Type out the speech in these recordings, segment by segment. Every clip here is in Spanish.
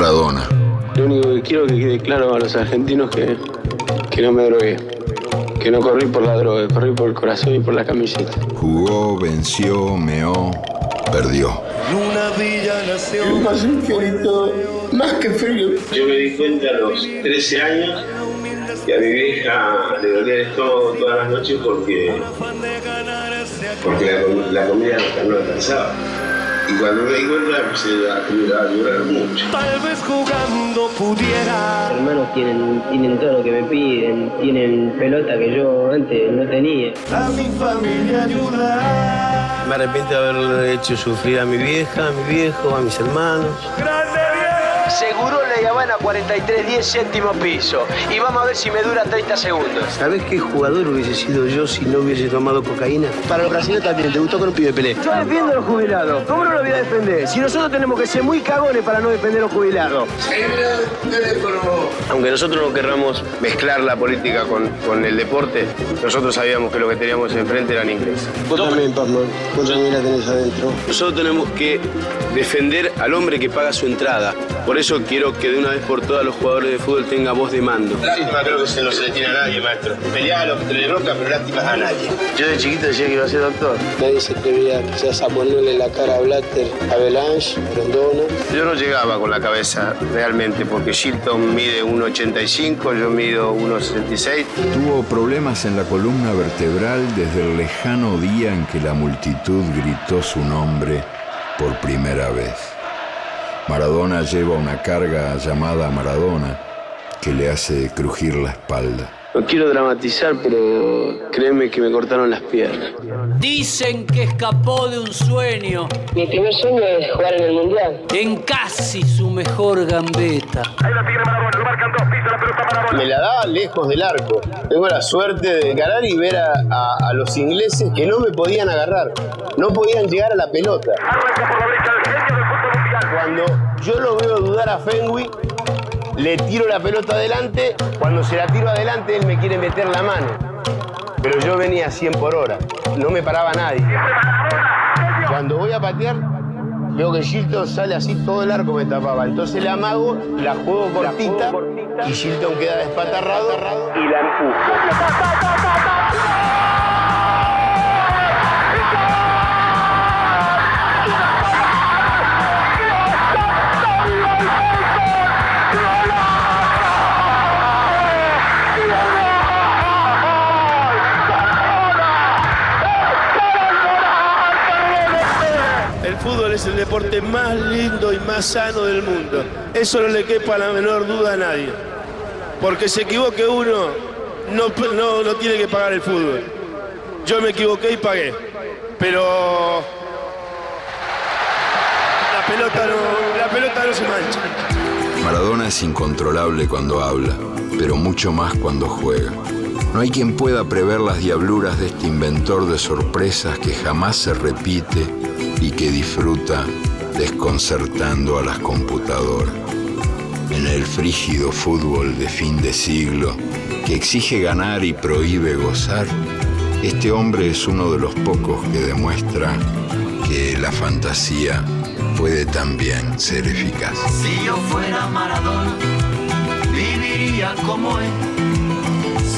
Maradona. Lo único que quiero que quede claro a los argentinos que, que no me drogué. Que no corrí por la droga, corrí por el corazón y por la camiseta. Jugó, venció, meó, perdió. Una villa nació. Más infinito, más que frío. Yo me di cuenta a los 13 años que a mi vieja le dolía el estómago todas las noches porque, porque la comida no alcanzaba. Y cuando me di cuenta empecé a, a llorar mucho. Tal vez jugando pudiera. hermanos tienen, tienen todo lo que me piden, tienen pelota que yo antes no tenía. A mi familia ayudar. Me arrepiento de haberle hecho sufrir a mi vieja, a mi viejo, a mis hermanos. Seguro Le Habana 4310, séptimo piso. Y vamos a ver si me dura 30 segundos. ¿Sabés qué jugador hubiese sido yo si no hubiese tomado cocaína? Para los brasileños también, ¿te gustó con un pibe Pelé? Yo defiendo a los jubilados. ¿Cómo no lo voy a defender? Si nosotros tenemos que ser muy cagones para no defender a los jubilados. Aunque nosotros no querramos mezclar la política con, con el deporte, nosotros sabíamos que lo que teníamos enfrente eran ingleses. Vos también, Pablo. Vos también la tenés adentro. Nosotros tenemos que defender al hombre que paga su entrada. Por eso quiero que de una vez por todas los jugadores de fútbol tengan voz de mando. Lástima creo que se no se le tiene a nadie, maestro. Peleaba lo que le roca, pero lástima a nadie. Yo de chiquito decía que iba a ser doctor. Nadie se atrevía quizás a ponerle la cara a Blatter, a Belange, a Rondona. Yo no llegaba con la cabeza realmente, porque Shilton mide 1,85, yo mido 1,66. Tuvo problemas en la columna vertebral desde el lejano día en que la multitud gritó su nombre por primera vez. Maradona lleva una carga llamada Maradona que le hace crujir la espalda. No quiero dramatizar, pero créeme que me cortaron las piernas. Dicen que escapó de un sueño Mi primer sueño es jugar en el Mundial. en casi su mejor gambeta. Me la daba lejos del arco. Tengo la suerte de ganar y ver a, a- a los ingleses que no me podían agarrar. No podían llegar a la pelota. Cuando yo lo veo dudar a Fenwick, le tiro la pelota adelante. Cuando se la tiro adelante, él me quiere meter la mano. Pero yo venía a 100 por hora. No me paraba nadie. Cuando voy a patear, veo que Shilton sale así, todo el arco me tapaba. Entonces le amago, la juego cortita y Shilton queda despatarrado y la empujo. El fútbol es el deporte más lindo y más sano del mundo. Eso no le quepa la menor duda a nadie. Porque se equivoque uno, no, no, no tiene que pagar el fútbol. Yo me equivoqué y pagué. Pero la pelota no, la pelota no se mancha. Maradona es incontrolable cuando habla, pero mucho más cuando juega. No hay quien pueda prever las diabluras de este inventor de sorpresas que jamás se repite y que disfruta desconcertando a las computadoras. En el frígido fútbol de fin de siglo, que exige ganar y prohíbe gozar, este hombre es uno de los pocos que demuestra que la fantasía puede también ser eficaz. Si yo fuera Maradona, viviría como él.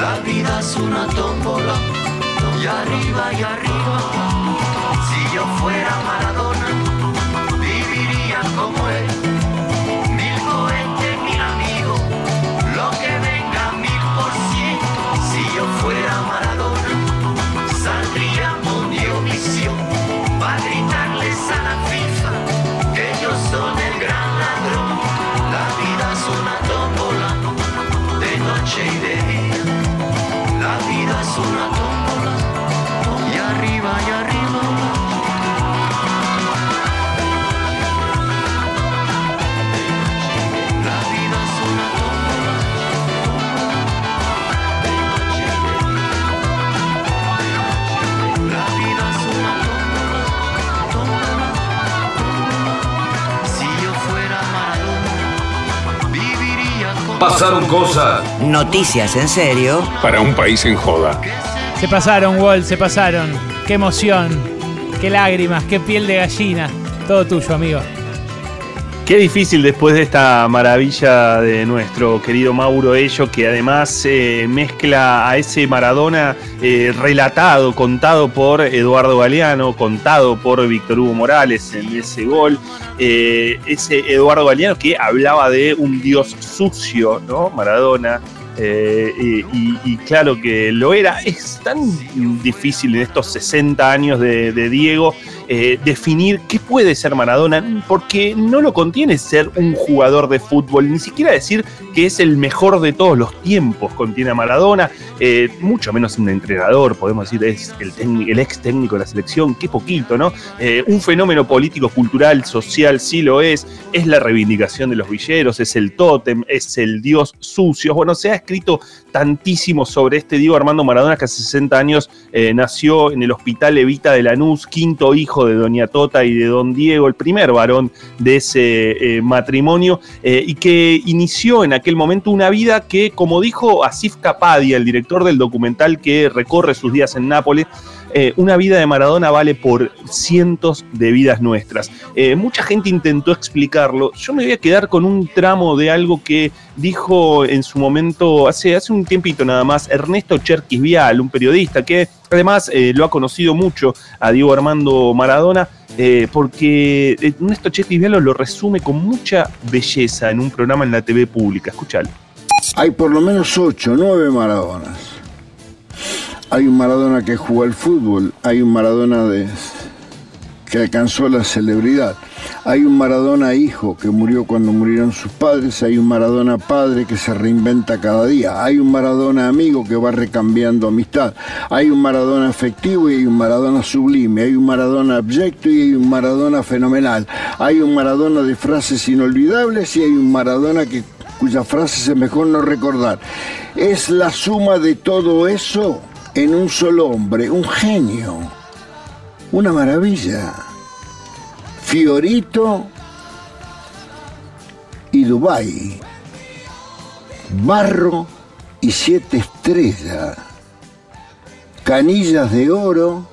La vida es una tómbola, y arriba y arriba. Pasaron cosas. Noticias en serio. Para un país en joda. Se pasaron, Walt, se pasaron. Qué emoción, qué lágrimas, qué piel de gallina. Todo tuyo, amigo. Qué difícil después de esta maravilla de nuestro querido Mauro Ello, que además eh, mezcla a ese Maradona eh, relatado, contado por Eduardo Galeano, contado por Víctor Hugo Morales en ese gol. Eh, ese Eduardo Galeano que hablaba de un dios sucio, ¿no? Maradona. y, claro que lo era. Es tan difícil en estos 60 años de Diego eh, definir qué puede ser Maradona, porque no lo contiene ser un jugador de fútbol, ni siquiera decir que es el mejor de todos los tiempos contiene a Maradona, eh, mucho menos un entrenador, podemos decir, es el, el, ex técnico de la selección, qué poquito, ¿no? Eh, un fenómeno político, cultural, social, sí lo es, es la reivindicación de los villeros, es el tótem, es el dios sucio, bueno, se ha escrito tantísimo sobre este Diego Armando Maradona que hace 60 años nació en el Hospital Evita de Lanús, quinto hijo de Doña Tota y de Don Diego, el primer varón de ese eh, matrimonio, eh, y que inició en aquel momento una vida que, como dijo Asif Kapadia, el director del documental que recorre sus días en Nápoles, eh, una vida de Maradona vale por cientos de vidas nuestras. mucha gente intentó explicarlo. Yo me voy a quedar con un tramo de algo que dijo en su momento, hace, hace un tiempito nada más, Ernesto Cherkis Vial, un periodista que además eh, lo ha conocido mucho a Diego Armando Maradona, eh, porque Ernesto Cherkis Vial lo resume con mucha belleza en un programa en la TV pública. Escúchalo. Hay por lo menos ocho, nueve Maradonas. Hay un Maradona que jugó al fútbol, hay un Maradona que alcanzó la celebridad. Hay un Maradona hijo que murió cuando murieron sus padres, hay un Maradona padre que se reinventa cada día, hay un Maradona amigo que va recambiando amistad, hay un Maradona afectivo y hay un Maradona sublime, hay un Maradona abyecto y hay un Maradona fenomenal, hay un Maradona de frases inolvidables y hay un Maradona que cuyas frases es mejor no recordar. Es la suma de todo eso en un solo hombre, un genio, una maravilla. Fiorito y Dubai. Barro y siete estrellas. Canillas de oro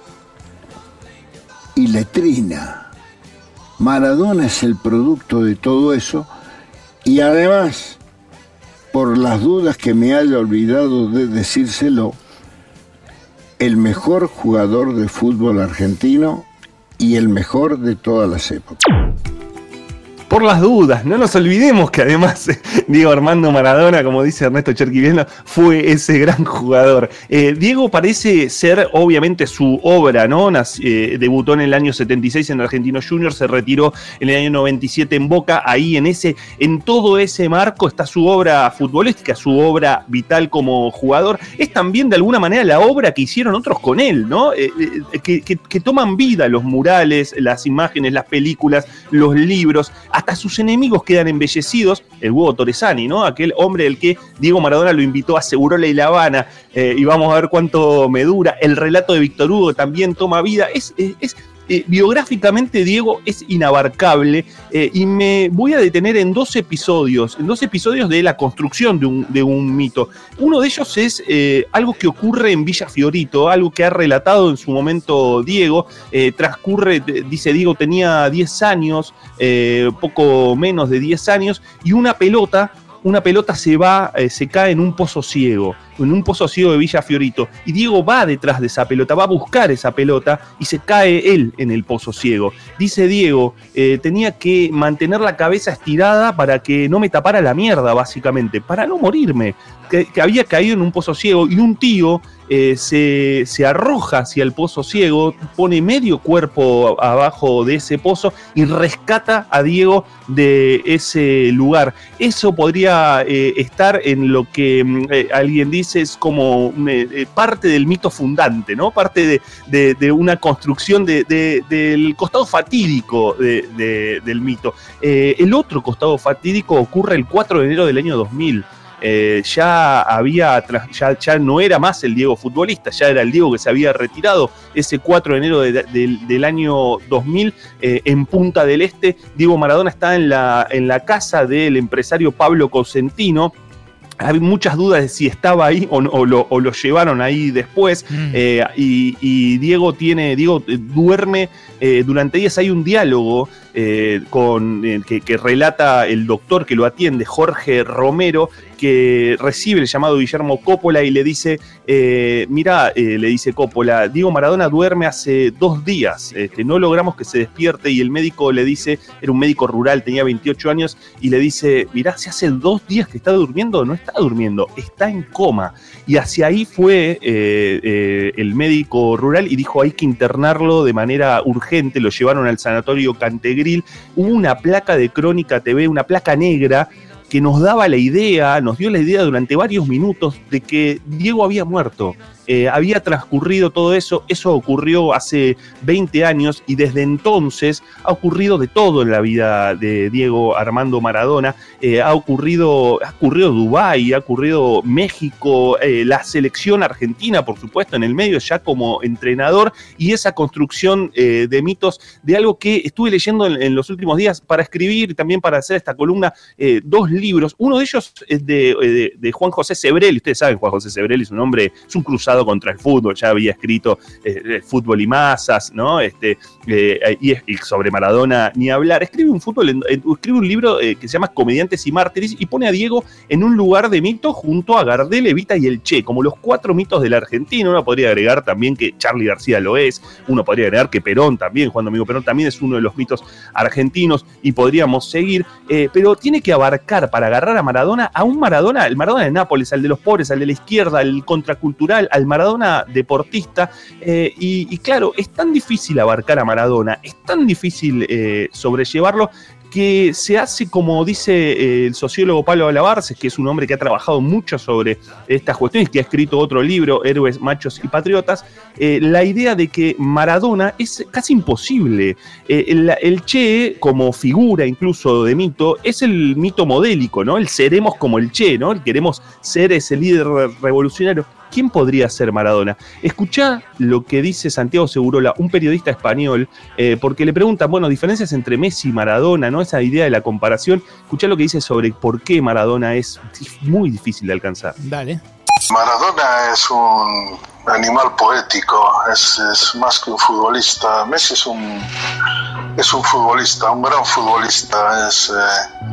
y letrina. Maradona es el producto de todo eso y además, por las dudas que me haya olvidado de decírselo, el mejor jugador de fútbol argentino y el mejor de todas las épocas por las dudas. No nos olvidemos que además Diego Armando Maradona, como dice Ernesto Cherquiviano, fue ese gran jugador. Eh, Diego parece ser obviamente su obra, ¿no? Eh, debutó en el año 76 en Argentino Junior, se retiró en el año 97 en Boca. Ahí en ese, en todo ese marco está su obra futbolística, su obra vital como jugador. Es también de alguna manera la obra que hicieron otros con él, ¿no? Eh, que, que toman vida los murales, las imágenes, las películas, los libros sus enemigos quedan embellecidos. El huevo Torresani, ¿no? Aquel hombre del que Diego Maradona lo invitó a Segurola y La Habana, eh, y vamos a ver cuánto me dura. El relato de Víctor Hugo también toma vida. Es, es, eh, biográficamente Diego es inabarcable eh, y me voy a detener en dos episodios, en dos episodios de la construcción de un, mito. Uno de ellos es eh, algo que ocurre en Villa Fiorito, algo que ha relatado en su momento Diego. transcurre, dice Diego, tenía 10 años, poco menos de 10 años, y una pelota una pelota se va, eh, se cae en un pozo ciego, en un pozo ciego de Villa Fiorito, y Diego va detrás de esa pelota, va a buscar esa pelota y se cae él en el pozo ciego. Dice Diego, eh, tenía que mantener la cabeza estirada para que no me tapara la mierda, básicamente, para no morirme, que había caído en un pozo ciego y un tío eh, se, arroja hacia el pozo ciego, pone medio cuerpo abajo de ese pozo y rescata a Diego de ese lugar. Eso podría eh, estar en lo que mm, eh, alguien dice es como parte del mito fundante, ¿no? Parte de, una construcción del costado fatídico del mito. el otro costado fatídico ocurre el 4 de enero del año 2000. Eh, ya había, ya, ya, no era más el Diego futbolista, ya era el Diego que se había retirado ese 4 de enero del año 2000 eh, en Punta del Este. Diego Maradona está en la, en la casa del empresario Pablo Cosentino hay muchas dudas de si estaba ahí o, no- o lo, o lo llevaron ahí después. Mm. Eh, y, y Diego tiene, Diego duerme eh, durante días. Hay un diálogo eh, eh, que, relata el doctor que lo atiende, Jorge Romero, que recibe el llamado Guillermo Coppola y le dice, eh, mira, eh, le dice Coppola, Diego Maradona duerme hace dos días, este, no logramos que se despierte y el médico le dice, era un médico rural, tenía 28 años, y le dice, mirá, si hace dos días que está durmiendo, no está durmiendo, está en coma. Y hacia ahí fue el médico rural y dijo, hay que internarlo de manera urgente, lo llevaron al sanatorio Hubo una placa de Crónica TV, una placa negra, que nos daba la idea, nos dio la idea durante varios minutos de que Diego había muerto. Eh, había transcurrido todo eso, eso ocurrió hace 20 años y desde entonces ha ocurrido de todo en la vida de Diego Armando Maradona. Eh, ha ocurrido, ha ocurrido Dubái, ha ocurrido México, eh, la selección argentina, por supuesto, en el medio ya como entrenador y esa construcción de mitos de algo que estuve leyendo en, los últimos días para escribir y también para hacer esta columna, dos libros. Uno de ellos es de, de- Juan José Sebrelli. Ustedes saben, Juan José Sebrelli es un hombre, es un contra el fútbol. Ya había escrito eh, Fútbol y Masas, ¿no? Este, eh, y, sobre Maradona ni hablar. Escribe un fútbol, escribe un libro eh, que se llama Comediantes y Mártires y pone a Diego en un lugar de mito junto a Gardel, Evita y el Che, como los cuatro mitos del argentino. Uno podría agregar también que Charlie García lo es, uno podría agregar que Perón también, Juan Domingo Perón también es uno de los mitos argentinos y podríamos seguir, eh, pero tiene que abarcar para agarrar a Maradona, a un Maradona, el Maradona de Nápoles, al de los pobres, al de la izquierda, al contracultural, al Maradona deportista, eh, y, claro, es tan difícil abarcar a Maradona, es tan difícil eh, sobrellevarlo que se hace, como dice eh, el sociólogo Pablo Alabarces, que es un hombre que ha trabajado mucho sobre estas cuestiones, que ha escrito otro libro, Héroes, Machos y Patriotas, la idea de que Maradona es casi imposible. El, Che, como figura incluso de mito, es el mito modélico, ¿no? El seremos como el Che, ¿no? El queremos ser ese líder re- revolucionario. ¿Quién podría ser Maradona? Escuchá lo que dice Santiago Segurola, un periodista español, eh, porque le preguntan, bueno, diferencias entre Messi y Maradona, ¿no? Esa idea de la comparación. Escuchá lo que dice sobre por qué Maradona es muy difícil de alcanzar. Dale. Maradona es un animal poético, es, es más que un futbolista. Messi es un, es un futbolista, un gran futbolista, es eh,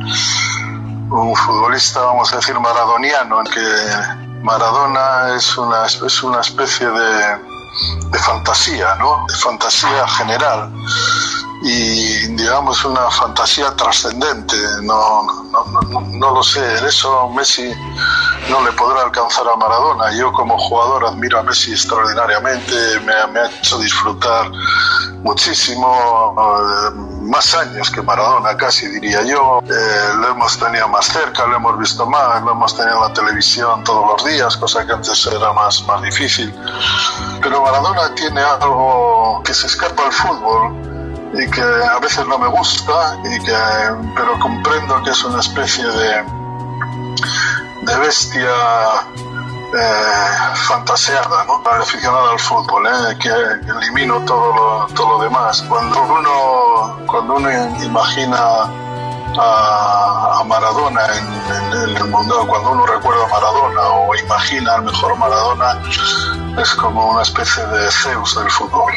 un futbolista, vamos a decir, maradoniano, que Maradona es una, es una especie de, de fantasía, ¿no? De fantasía general y digamos una fantasía trascendente. No, no, no, no lo sé, en eso Messi no le podrá alcanzar a Maradona. Yo como jugador admiro a Messi extraordinariamente, me, me ha hecho disfrutar muchísimo, eh, más años que Maradona casi diría yo. Eh, lo hemos tenido más cerca, lo hemos visto más, lo hemos tenido en la televisión todos los días, cosa que antes era más, más difícil. Pero Maradona tiene algo que se escapa al fútbol y que a veces no me gusta, y que, pero comprendo que es una especie de, de bestia eh, fantaseada, ¿no? Aficionado al fútbol, ¿eh? que elimino todo lo, todo lo demás. Cuando uno, cuando uno imagina a, a Maradona en, en el mundo, cuando uno recuerda a Maradona o imagina al mejor Maradona, es como una especie de Zeus del fútbol.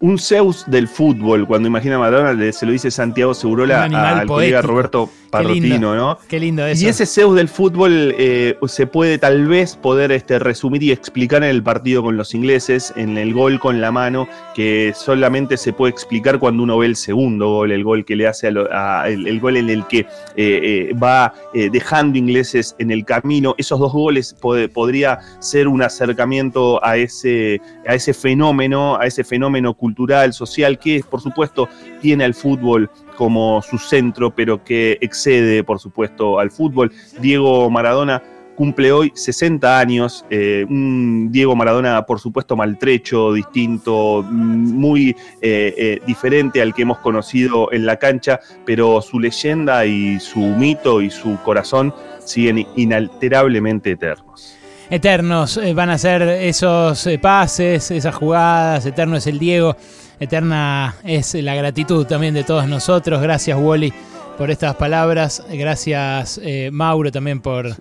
Un Zeus del fútbol, cuando imagina a Maradona, se lo dice Santiago Segurola al colega. Roberto Parrotino. ¿no? Qué lindo eso. Y ese Zeus del fútbol eh, se puede tal vez poder este, resumir y explicar en el partido con los ingleses, en el gol con la mano, que solamente se puede explicar cuando uno ve el segundo gol, el gol que le hace a lo- a- el, el gol en el que eh, eh, va dejando ingleses en el camino. Esos dos goles podría ser un acercamiento a ese, a ese fenómeno, a ese fenómeno cultural, social, que por supuesto tiene al fútbol como su centro, pero que excede, por supuesto, al fútbol. Diego Maradona cumple hoy 60 años, eh, un Diego Maradona, por supuesto, maltrecho, distinto, mm, muy eh, eh, diferente al que hemos conocido en la cancha, pero su leyenda y su mito y su corazón siguen inalterablemente eternos. Eternos eh, van a ser esos eh, pases, esas jugadas, eterno es el Diego, eterna es la gratitud también de todos nosotros. Gracias, Wally, por estas palabras. Gracias, eh, Mauro, también por,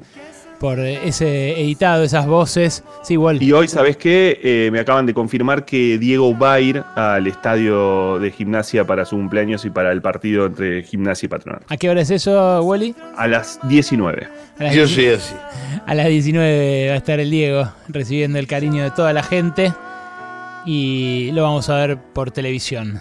por ese editado, esas voces. Sí, igual. Y hoy, ¿sabes qué? Eh, me acaban de confirmar que Diego va a ir al estadio de gimnasia para su cumpleaños y para el partido entre gimnasia y patronato. ¿A qué hora es eso, Wally? A las 19. A las Yo 10 soy así. A las 19 va a estar el Diego recibiendo el cariño de toda la gente y lo vamos a ver por televisión.